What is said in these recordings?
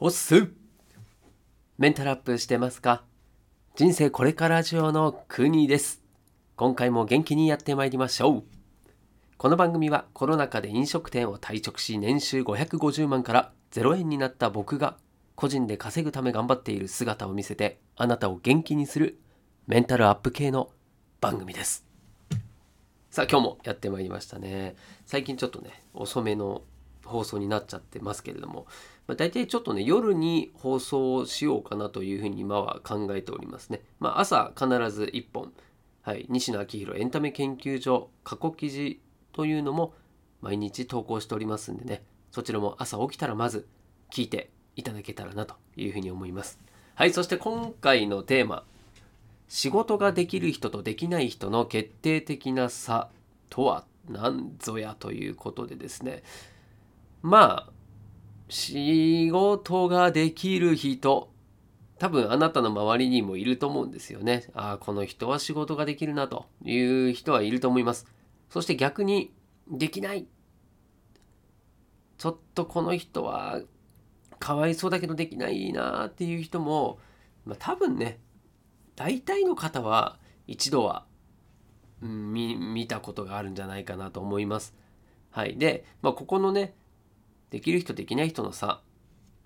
おっす。メンタルアップしてますか？人生これから上の国です。今回も元気にやってまいりましょう。この番組はコロナ禍で飲食店を退職し年収550万から0円になった僕が個人で稼ぐため頑張っている姿を見せてあなたを元気にするメンタルアップ系の番組です。さあ今日もやってまいりましたね。最近ちょっとね遅めの放送になっちゃってますけれども、まあ、大体ちょっとね夜に放送しようかなというふうに今は考えておりますね、まあ、朝必ず1本、はい、西野昭弘エンタメ研究所過去記事というのも毎日投稿しておりますんでね。そちらも朝起きたらまず聞いていただけたらなというふうに思います。はいそして今回のテーマ仕事ができる人とできない人の決定的な差とは何ぞやということでですね。まあ仕事ができる人多分あなたの周りにもいると思うんですよね。ああこの人は仕事ができるなという人はいると思います。そして逆にできないちょっとこの人はかわいそうだけどできないなっていう人も、まあ、多分ね大体の方は一度は、見たことがあるんじゃないかなと思います。はい。で、まあ、ここのね、できる人できない人の差、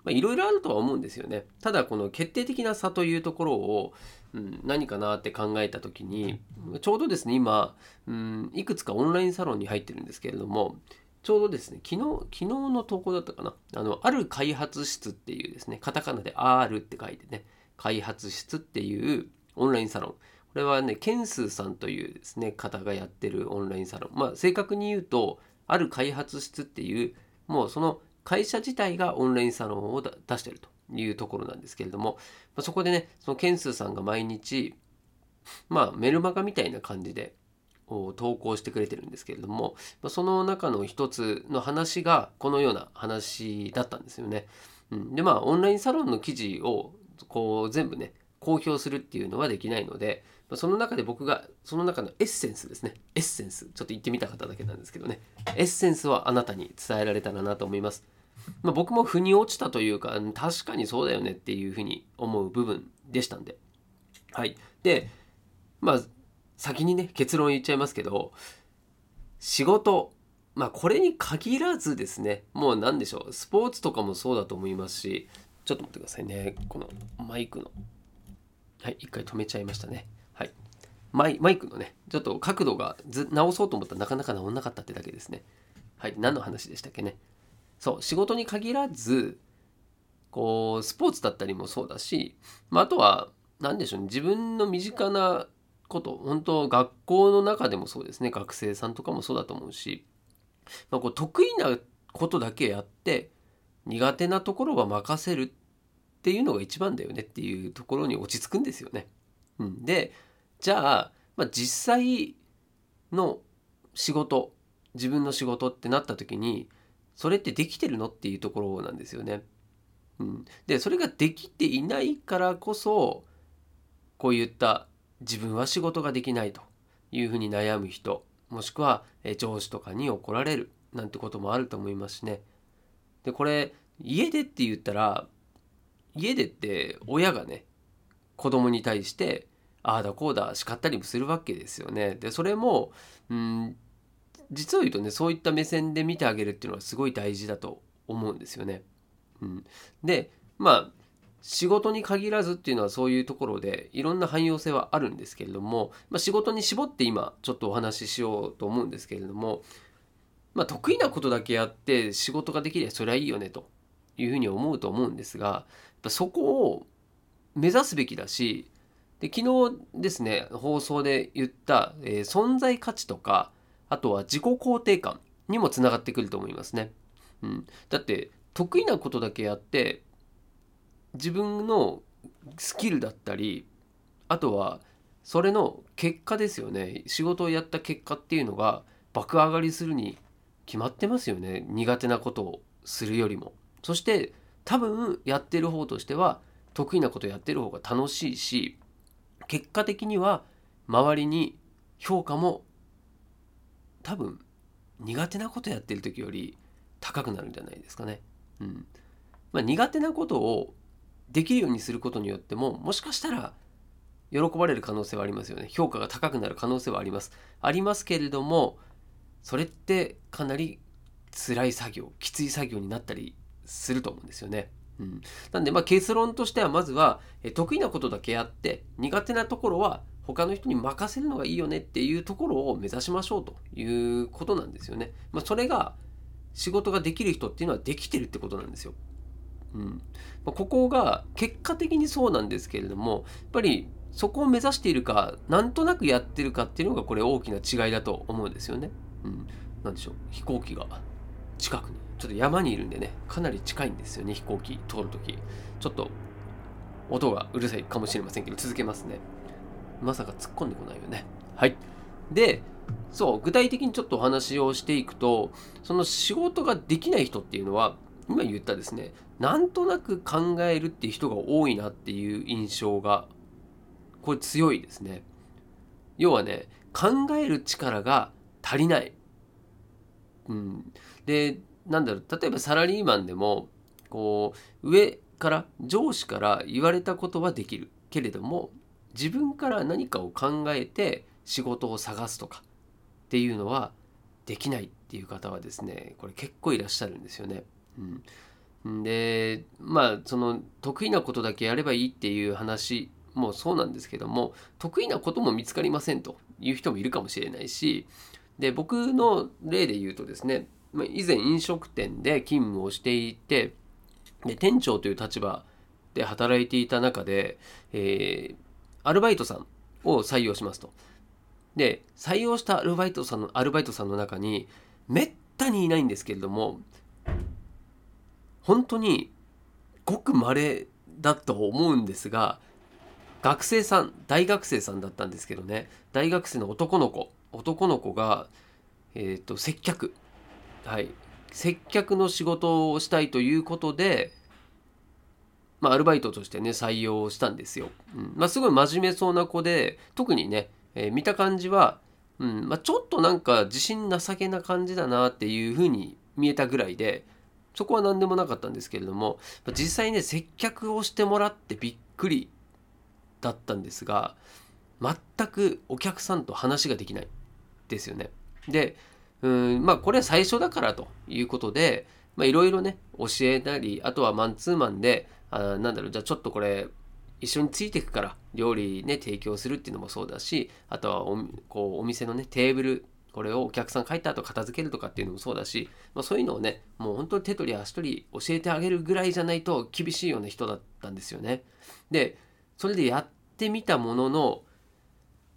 いろいろあるとは思うんですよね。ただ、この決定的な差というところを、うん、何かなって考えた時に、ちょうどですね、今、うん、いくつかオンラインサロンに入ってるんですけれども、ちょうどですね、昨日、昨日の投稿だったかな。あの、ある開発室っていうですね、カタカナで R って書いてね、開発室っていうオンラインサロン。これはね、ケンスーさんというですね、方がやってるオンラインサロン。まあ、正確に言うと、ある開発室っていう、もうその会社自体がオンラインサロンを出してるというところなんですけれども、まあ、そこでね、そのケンスーさんが毎日、まあ、メルマガみたいな感じで投稿してくれてるんですけれども、まあ、その中の一つの話がこのような話だったんですよね。うん、でまあオンラインサロンの記事をこう全部ね公表するっていうのはできないので、その中で僕が、その中のエッセンスですね。エッセンス。ちょっと言ってみたかっただけなんですけどね。エッセンスはあなたに伝えられたらなと思います。まあ、僕も腑に落ちたというか、確かにそうだよねっていうふうに思う部分でしたんで。はい。で、まあ、先にね、結論言っちゃいますけど、仕事、まあ、これに限らずですね、もう何でしょう、スポーツとかもそうだと思いますし、ちょっと待ってくださいね。このマイクのはい、一回止めちゃいましたね。はい。マイマイクのね、ちょっと角度がず直そうと思ったらなかなか直んなかったってだけですね。はい、何の話でしたっけね。そう、仕事に限らず、こう、スポーツだったりもそうだし、まあ、あとは、何でしょうね、自分の身近なこと、本当学校の中でもそうですね、学生さんとかもそうだと思うし、まあ、こう得意なことだけやって、苦手なところは任せるっっていうのが一番だよねっていうところに落ち着くんですよね。うん、でじゃあ、まあ、実際の仕事自分の仕事ってなった時にそれってできてるのっていうところなんですよね。うん、でそれができていないからこそこういった自分は仕事ができないというふうに悩む人もしくは上司とかに怒られるなんてこともあると思いますしね。でこれ家でって言ったら家でって親がね子供に対してああだこうだ叱ったりもするわけですよね。でそれもうん実を言うとねそういった目線で見てあげるっていうのはすごい大事だと思うんですよね。うん、でまあ仕事に限らずっていうのはそういうところでいろんな汎用性はあるんですけれども、まあ、仕事に絞って今ちょっとお話ししようと思うんですけれども、まあ、得意なことだけやって仕事ができればそれはいいよねというふうに思うと思うんですがそこを目指すべきだしで昨日ですね放送で言った、えー、存在価値とかあとは自己肯定感にもつながってくると思いますね。うん、だって得意なことだけやって自分のスキルだったりあとはそれの結果ですよね。仕事をやった結果っていうのが爆上がりするに決まってますよね。苦手なことをするよりも。そして多分やってる方としては得意なことやってる方が楽しいし結果的には周りに評価も多分苦手なことやってる時より高くなるんじゃないですかね。うん、まあ、苦手なことをできるようにすることによってももしかしたら喜ばれる可能性はありますよね。評価が高くなる可能性はあります。ありますけれどもそれってかなり辛い作業きつい作業になったりすると思うんですよね。うん、なんでまあ結論としてはまずは得意なことだけやって苦手なところは他の人に任せるのがいいよねっていうところを目指しましょうということなんですよね。まあ、それが仕事ができる人っていうのはできてるってことなんですよ。うんまあ、ここが結果的にそうなんですけれどもやっぱりそこを目指しているかなんとなくやってるかっていうのがこれ大きな違いだと思うんですよね。うん、なんでしょう飛行機が近くにちょっと山にいるんでねかなり近いんですよね飛行機通るときちょっと音がうるさいかもしれませんけど続けますね。まさか突っ込んでこないよね。はい。でそう具体的にちょっとお話をしていくとその仕事ができない人っていうのは今言ったですねなんとなく考えるっていう人が多いなっていう印象がこれ強いですね。要はね考える力が足りない。うん、でなんだろう例えばサラリーマンでもこう上から上司から言われたことはできるけれども自分から何かを考えて仕事を探すとかっていうのはできないっていう方はですねこれ結構いらっしゃるんですよね。うん、でまあその得意なことだけやればいいっていう話もそうなんですけども得意なことも見つかりませんという人もいるかもしれないしで僕の例で言うとですね以前飲食店で勤務をしていてで店長という立場で働いていた中で、えー、アルバイトさんを採用しますと。で採用したアルバイトさんのアルバイトさんの中にめったにいないんですけれども本当にごく稀だと思うんですが学生さん大学生さんだったんですけどね。大学生の男の子。男の子が、えーと、接客、はい、接客の仕事をしたいということで、まあ、アルバイトとしてね採用したんですよ。うんまあ、すごい真面目そうな子で特にね、えー、見た感じは、うんまあ、ちょっとなんか自信なさげな感じだなっていうふうに見えたぐらいでそこは何でもなかったんですけれどもま実際ね接客をしてもらってびっくりだったんですが全くお客さんと話ができない。ですよね。でうんまあこれは最初だからということでいろいろね教えたりあとはマンツーマンであなんだろうじゃあちょっとこれ一緒についていくから料理ね提供するっていうのもそうだしあとはおこうお店のねテーブルこれをお客さん帰った後片付けるとかっていうのもそうだし、まあ、そういうのをねもう本当に手取り足取り教えてあげるぐらいじゃないと厳しいような人だったんですよね。でそれでやってみたものの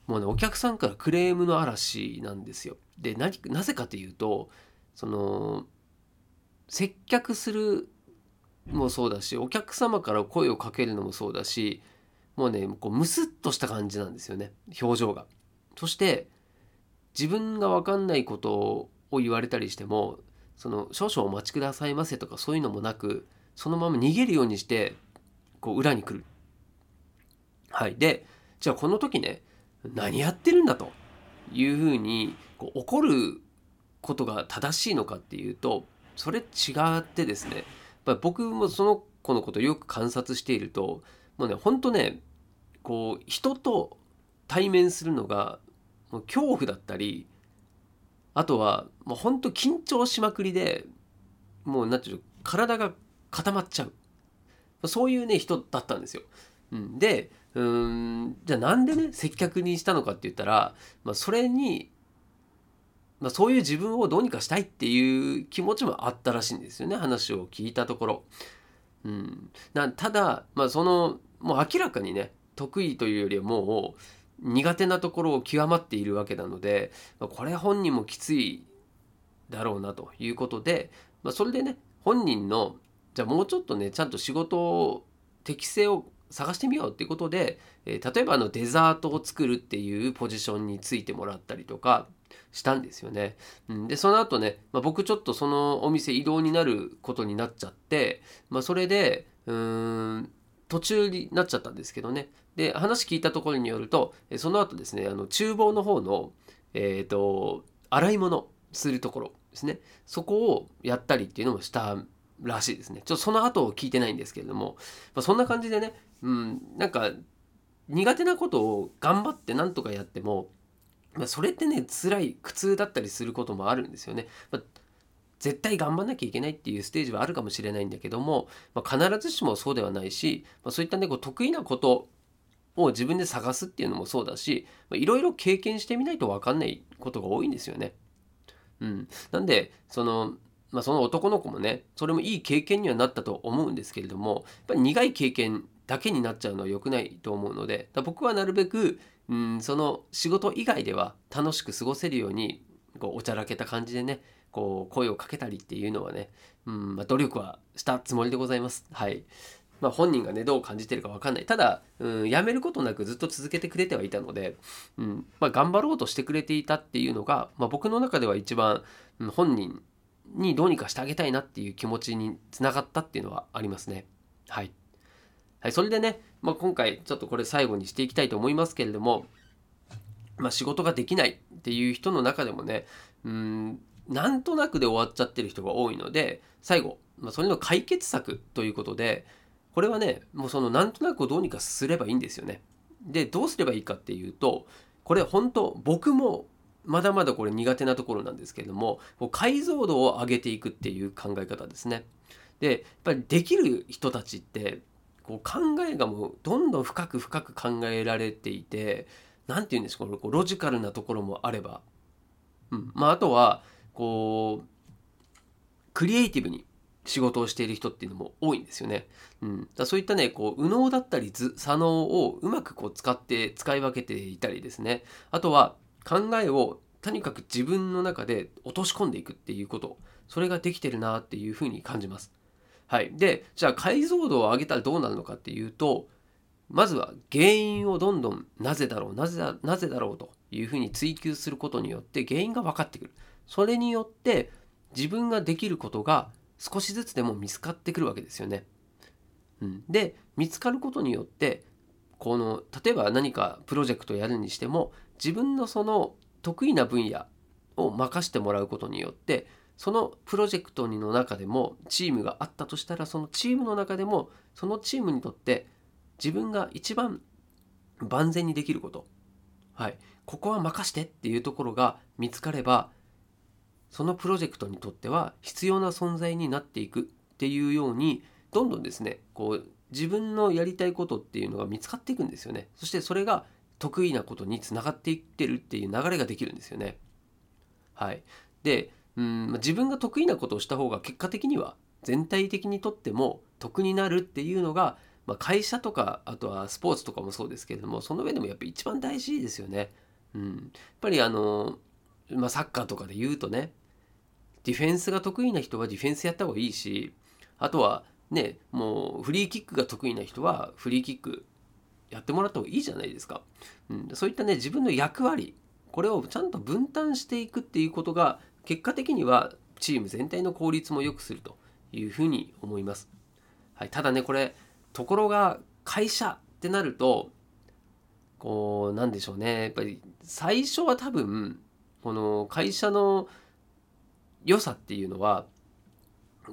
もうねお客さんからクレームの嵐なんですよ。でななぜかというとその接客するもそうだしお客様から声をかけるのもそうだしもうねこうムスッとした感じなんですよね表情が。そして自分が分かんないことを言われたりしてもその少々お待ちくださいませとかそういうのもなくそのまま逃げるようにしてこう裏に来る。はい、でじゃあこの時ね何やってるんだというふうにこう怒ることが正しいのかっていうとそれ違ってですねやっぱ僕もその子のことをよく観察しているともうねほんとねこう人と対面するのがもう恐怖だったりあとはもうほんと緊張しまくりでもう何て言うの体が固まっちゃうそういうね人だったんですよ。うん、でうんじゃあなんでね接客にしたのかって言ったら、まあ、それに、まあ、そういう自分をどうにかしたいっていう気持ちもあったらしいんですよね話を聞いたところ。うん、なただ、まあ、そのもう明らかにね得意というよりはもう苦手なところを極まっているわけなので、まあ、これ本人もきついだろうなということで、まあ、それでね本人のじゃあもうちょっとねちゃんと仕事を適性を探してみようっていうことで、えー、例えばあのデザートを作るっていうポジションについてもらったりとかしたんですよね。うん、でその後ね、まあ、僕ちょっとそのお店移動になることになっちゃって、まあ、それでうーん途中になっちゃったんですけどねで話聞いたところによるとその後ですねあの厨房の方のえっ、ー、と洗い物するところですねそこをやったりっていうのもしたらしいですね。ちょっとその後を聞いてないんですけれども、まあ、そんな感じでね、うん、なんか苦手なことを頑張ってなんとかやっても、まあ、それってね辛い苦痛だったりすることもあるんですよね。まあ、絶対頑張んなきゃいけないっていうステージはあるかもしれないんだけども、まあ、必ずしもそうではないし、ま、そういったねこう得意なことを自分で探すっていうのもそうだしいろいろ経験してみないと分かんないことが多いんですよね。うん、なんでそのまあ、その男の子もねそれもいい経験にはなったと思うんですけれどもやっぱり苦い経験だけになっちゃうのは良くないと思うので僕はなるべく、うん、その仕事以外では楽しく過ごせるようにこうおちゃらけた感じでねこう声をかけたりっていうのはね、うんまあ、努力はしたつもりでございます。はいまあ、本人がねどう感じてるか分かんないただ、うん、やめることなくずっと続けてくれてはいたので、うんまあ、頑張ろうとしてくれていたっていうのが、まあ、僕の中では一番、うん、本人にどうにかしてあげたいなっていう気持ちにつながったっていうのはありますね。はい。はい、それでね、まあ、今回ちょっとこれ最後にしていきたいと思いますけれども、まあ、仕事ができないっていう人の中でもね、うん、なんとなくで終わっちゃってる人が多いので、最後、まあ、それの解決策ということで、これはねもうそのなんとなくをどうにかすればいいんですよね。でどうすればいいかっていうとこれ本当僕もまだまだこれ苦手なところなんですけれども解像度を上げていくっていう考え方ですね。でやっぱりできる人たちってこう考えがもうどんどん深く深く考えられていて何て言うんですかこうロジカルなところもあれば、うん。まあ、あとはこうクリエイティブに仕事をしている人っていうのも多いんですよね。うん、だそういったねこう右脳だったり左脳をうまくこう使って使い分けていたりですね。あとは考えをとにかく自分の中で落とし込んでいくっていうこと。それができてるなっていうふうに感じます。はい、でじゃあ解像度を上げたらどうなるのかっていうとまずは原因をどんどんなぜだろうなぜだなぜだろうというふうに追求することによって原因が分かってくる。それによって自分ができることが少しずつでも見つかってくるわけですよね。うん、で見つかることによってこの例えば何かプロジェクトやるにしても自分のその得意な分野を任してもらうことによってそのプロジェクトの中でもチームがあったとしたらそのチームの中でもそのチームにとって自分が一番万全にできること、はい、ここは任してっていうところが見つかればそのプロジェクトにとっては必要な存在になっていくっていうようにどんどんですねこう自分のやりたいことっていうのが見つかっていくんですよね。そしてそれが得意なことにつながっていってるっていう流れができるんですよね。はい。でうん自分が得意なことをした方が結果的には全体的にとっても得になるっていうのが、まあ、会社とかあとはスポーツとかもそうですけれどもその上でもやっぱり一番大事ですよね。うん、やっぱりあの、まあ、サッカーとかで言うとねディフェンスが得意な人はディフェンスやった方がいいしあとはねもうフリーキックが得意な人はフリーキックやってもらった方がいいじゃないですか、うん、そういったね自分の役割これをちゃんと分担していくっていうことが結果的にはチーム全体の効率も良くするというふうに思います、はい、ただねこれところが会社ってなるとこうなんでしょうねやっぱり最初は多分この会社の良さっていうのは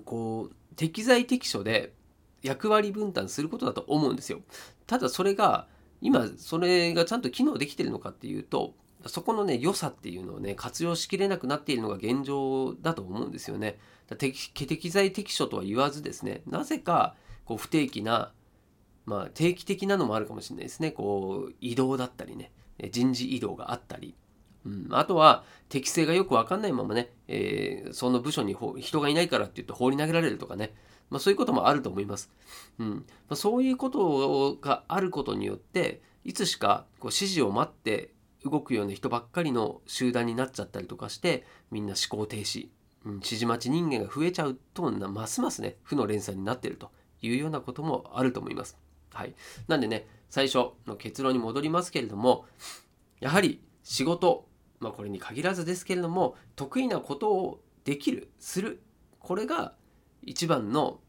こう適材適所で役割分担することだと思うんですよ。ただそれが今それがちゃんと機能できてるのかっていうとそこのね良さっていうのをね活用しきれなくなっているのが現状だと思うんですよね。適材適所とは言わずですねなぜかこう不定期なまあ定期的なのもあるかもしれないですねこう移動だったりね人事異動があったりうん、あとは適性がよく分かんないままね、えー、その部署に人がいないからって言って放り投げられるとかね、まあ、そういうこともあると思います。うんまあ、そういうことがあることによっていつしかこう指示を待って動くような人ばっかりの集団になっちゃったりとかしてみんな思考停止、うん、指示待ち人間が増えちゃうとますますね負の連鎖になっているというようなこともあると思います。はい、なんでね最初の結論に戻りますけれどもやはり仕事まあ、これに限らずですけれども得意なことをできるするこれが一番の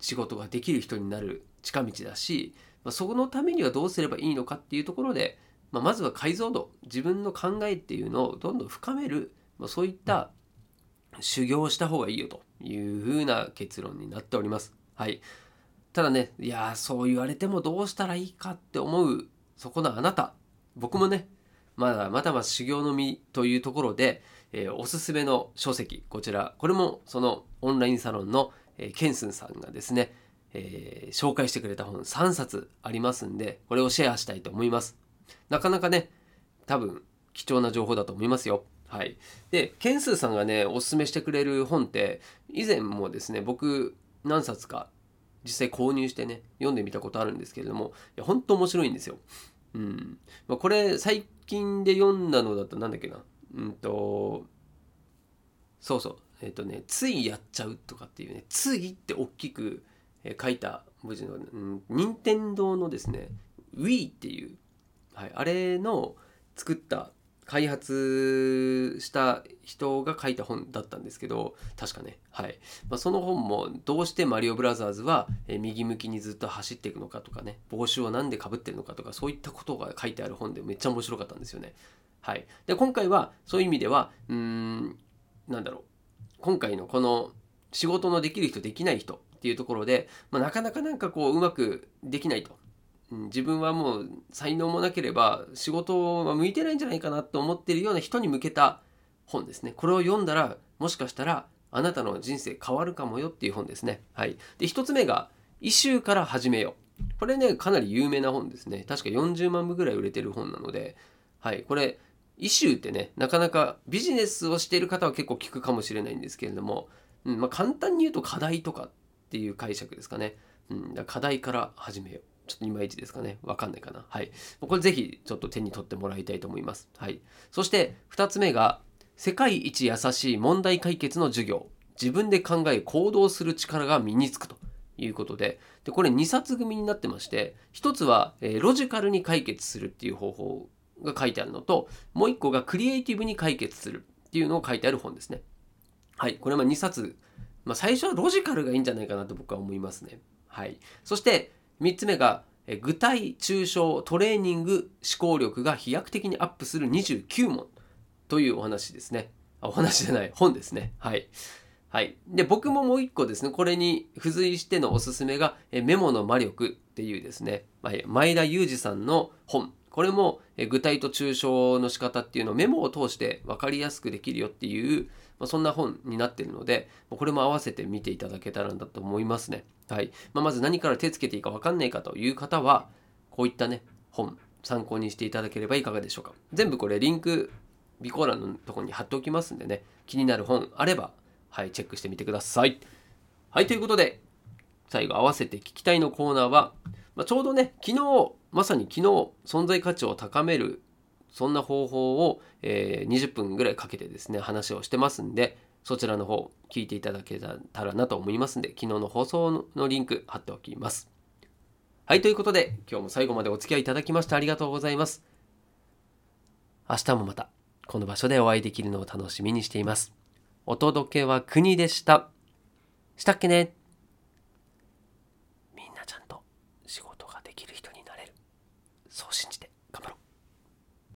仕事ができる人になる近道だし、まあ、そのためにはどうすればいいのかっていうところで、まあ、まずは解像度自分の考えっていうのをどんどん深める、まあ、そういった修行をした方がいいよというふうな結論になっております。はい。ただねいやそう言われてもどうしたらいいかって思うそこのあなた。僕もねまだまだまだ修行の身というところで、えー、おすすめの書籍こちら。これもそのオンラインサロンの、えー、ケンスンさんがですね、えー、紹介してくれた本3冊ありますんでこれをシェアしたいと思います。なかなかね多分貴重な情報だと思いますよ。はい、でケンスーさんがねおすすめしてくれる本って以前もですね僕何冊か実際購入してね読んでみたことあるんですけれどもいや本当面白いんですよ。うん。まあ、これ最近で読んだのだとなんだっけな。うんとそうそう。えっ、ー、とね「ついやっちゃう」とかっていうね「つい」って大きく書いた文字の、うん、任天堂のですね Wii っていう、はい、あれの作った開発した人が書いた本だったんですけど確かね。はい、まあ、その本もどうしてマリオブラザーズは右向きにずっと走っていくのかとかね帽子を何でかぶってるのかとかそういったことが書いてある本でめっちゃ面白かったんですよね。はい。で今回はそういう意味ではうーんなんだろう。今回のこの仕事のできる人できない人っていうところで、まあ、なかなかなんかこううまくできないと。自分はもう才能もなければ仕事は向いてないんじゃないかなと思っているような人に向けた本ですね。これを読んだらもしかしたらあなたの人生変わるかもよっていう本ですね。はい。で、一つ目が、イシューから始めよう。これね、かなり有名な本ですね。確か40万部ぐらい売れてる本なので、はい。これ、イシューってね、なかなかビジネスをしている方は結構聞くかもしれないんですけれども、うんまあ、簡単に言うと課題とかっていう解釈ですかね。うん、課題から始めよう。ちょっといまいちですかね。わかんないかな。はい。これぜひちょっと手に取ってもらいたいと思います。はい。そして2つ目が、世界一優しい問題解決の授業。自分で考え行動する力が身につくということで、でこれ2冊組になってまして、1つは、えー、ロジカルに解決するっていう方法が書いてあるのと、もう1個がクリエイティブに解決するっていうのを書いてある本ですね。はい。これは2冊。まあ、最初はロジカルがいいんじゃないかなと僕は思いますね。はい。そして、3つ目が具体抽象トレーニング思考力が飛躍的にアップする29問というお話ですね。お話じゃない本ですね。はい。はい。で、僕ももう一個ですね、これに付随してのおすすめが、メモの魔力っていうですね、前田裕二さんの本。これも具体と抽象の仕方っていうのをメモを通して分かりやすくできるよっていうまあ、そんな本になってるので、これも合わせて見ていただけたらなと思いますね。はい。まあ、まず何から手つけていいか分かんないかという方は、こういったね、本、参考にしていただければいかがでしょうか。全部これリンク、備考欄のところに貼っておきますんでね、気になる本あれば、はい、チェックしてみてください。はい、ということで、最後合わせて聞きたいのコーナーは、まあ、ちょうどね、昨日、まさに昨日、存在価値を高めるそんな方法を、えー、20分ぐらいかけてですね話をしてますんでそちらの方聞いていただけたらなと思いますんで昨日の放送のリンク貼っておきます。はいということで今日も最後までお付き合いいただきましてありがとうございます。明日もまたこの場所でお会いできるのを楽しみにしています。お届けは国でした。したっけね。みんなちゃんと仕事ができる人になれる。そう信じて。